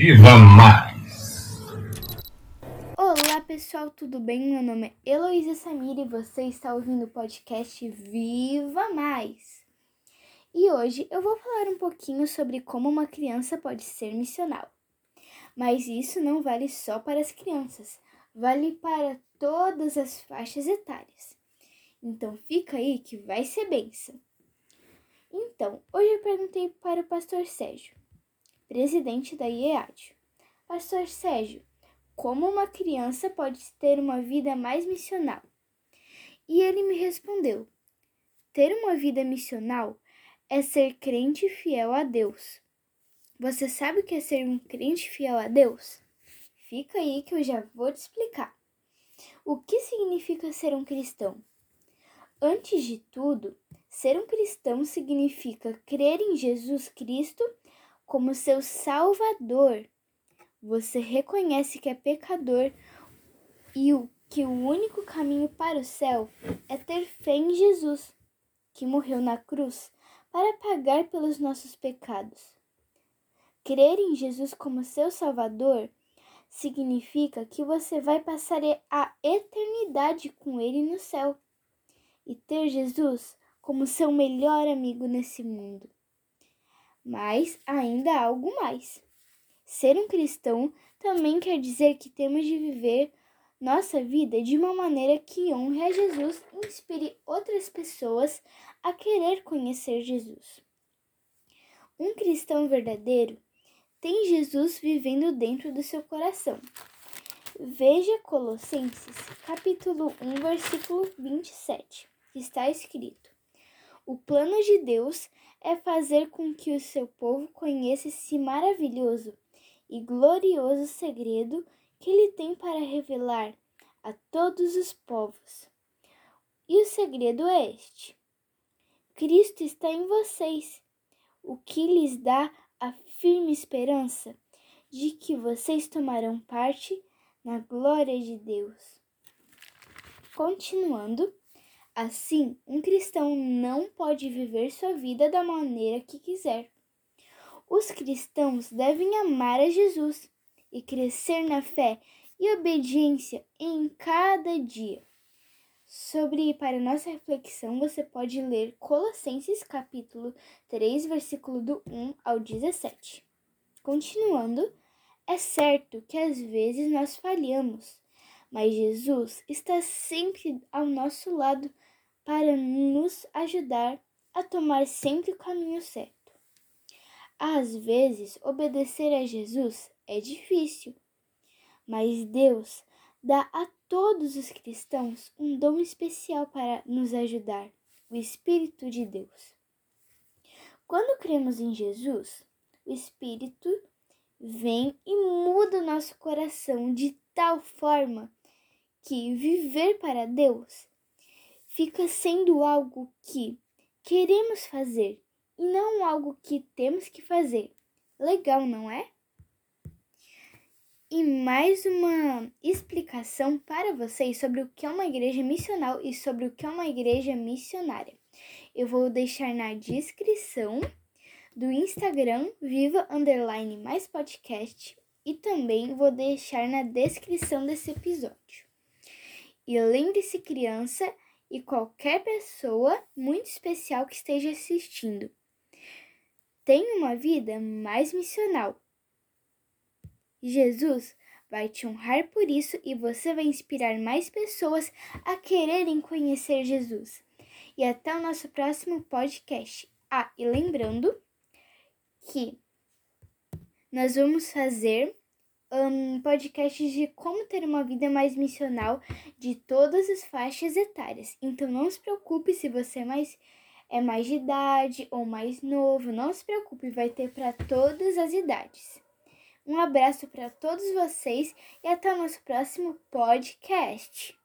Viva Mais! Olá pessoal, tudo bem? Meu nome é Heloísa Samir e você está ouvindo o podcast Viva Mais! E hoje eu vou falar um pouquinho sobre como uma criança pode ser missional. Mas isso não vale só para as crianças, vale para todas as faixas etárias. Então fica aí que vai ser benção. Então, hoje eu perguntei para o pastor Sérgio presidente da IEAD. Pastor Sérgio, como uma criança pode ter uma vida mais missional? E ele me respondeu: ter uma vida missional é ser crente fiel a Deus. Você sabe o que é ser um crente fiel a Deus? Fica aí que eu já vou te explicar. O que significa ser um cristão? Antes de tudo, ser um cristão significa crer em Jesus Cristo como seu Salvador. Você reconhece que é pecador e o, que o único caminho para o céu é ter fé em Jesus, que morreu na cruz para pagar pelos nossos pecados. Crer em Jesus como seu Salvador significa que você vai passar a eternidade com Ele no céu e ter Jesus como seu melhor amigo nesse mundo. Mas ainda há algo mais. Ser um cristão também quer dizer que temos de viver nossa vida de uma maneira que honre a Jesus e inspire outras pessoas a querer conhecer Jesus. Um cristão verdadeiro tem Jesus vivendo dentro do seu coração. Veja Colossenses, capítulo 1, versículo 27, que está escrito: O plano de Deus é fazer com que o seu povo conheça esse maravilhoso e glorioso segredo que ele tem para revelar a todos os povos. E o segredo é este: Cristo está em vocês, o que lhes dá a firme esperança de que vocês tomarão parte na glória de Deus. Continuando, Assim, um cristão não pode viver sua vida da maneira que quiser. Os cristãos devem amar a Jesus e crescer na fé e obediência em cada dia. Sobre para nossa reflexão, você pode ler Colossenses capítulo 3, versículo do 1 ao 17. Continuando, é certo que às vezes nós falhamos, mas Jesus está sempre ao nosso lado para nos ajudar a tomar sempre o caminho certo. Às vezes, obedecer a Jesus é difícil, mas Deus dá a todos os cristãos um dom especial para nos ajudar o Espírito de Deus. Quando cremos em Jesus, o Espírito vem e muda o nosso coração de tal forma que viver para Deus fica sendo algo que queremos fazer e não algo que temos que fazer. Legal, não é? E mais uma explicação para vocês sobre o que é uma igreja missional e sobre o que é uma igreja missionária. Eu vou deixar na descrição do Instagram Viva Underline Mais Podcast e também vou deixar na descrição desse episódio. E lembre-se, criança, e qualquer pessoa muito especial que esteja assistindo. Tenha uma vida mais missional. Jesus vai te honrar por isso e você vai inspirar mais pessoas a quererem conhecer Jesus. E até o nosso próximo podcast. Ah, e lembrando que nós vamos fazer um, podcasts de como ter uma vida mais missional de todas as faixas etárias. Então não se preocupe se você é mais é mais de idade ou mais novo, não se preocupe, vai ter para todas as idades. Um abraço para todos vocês e até o nosso próximo podcast.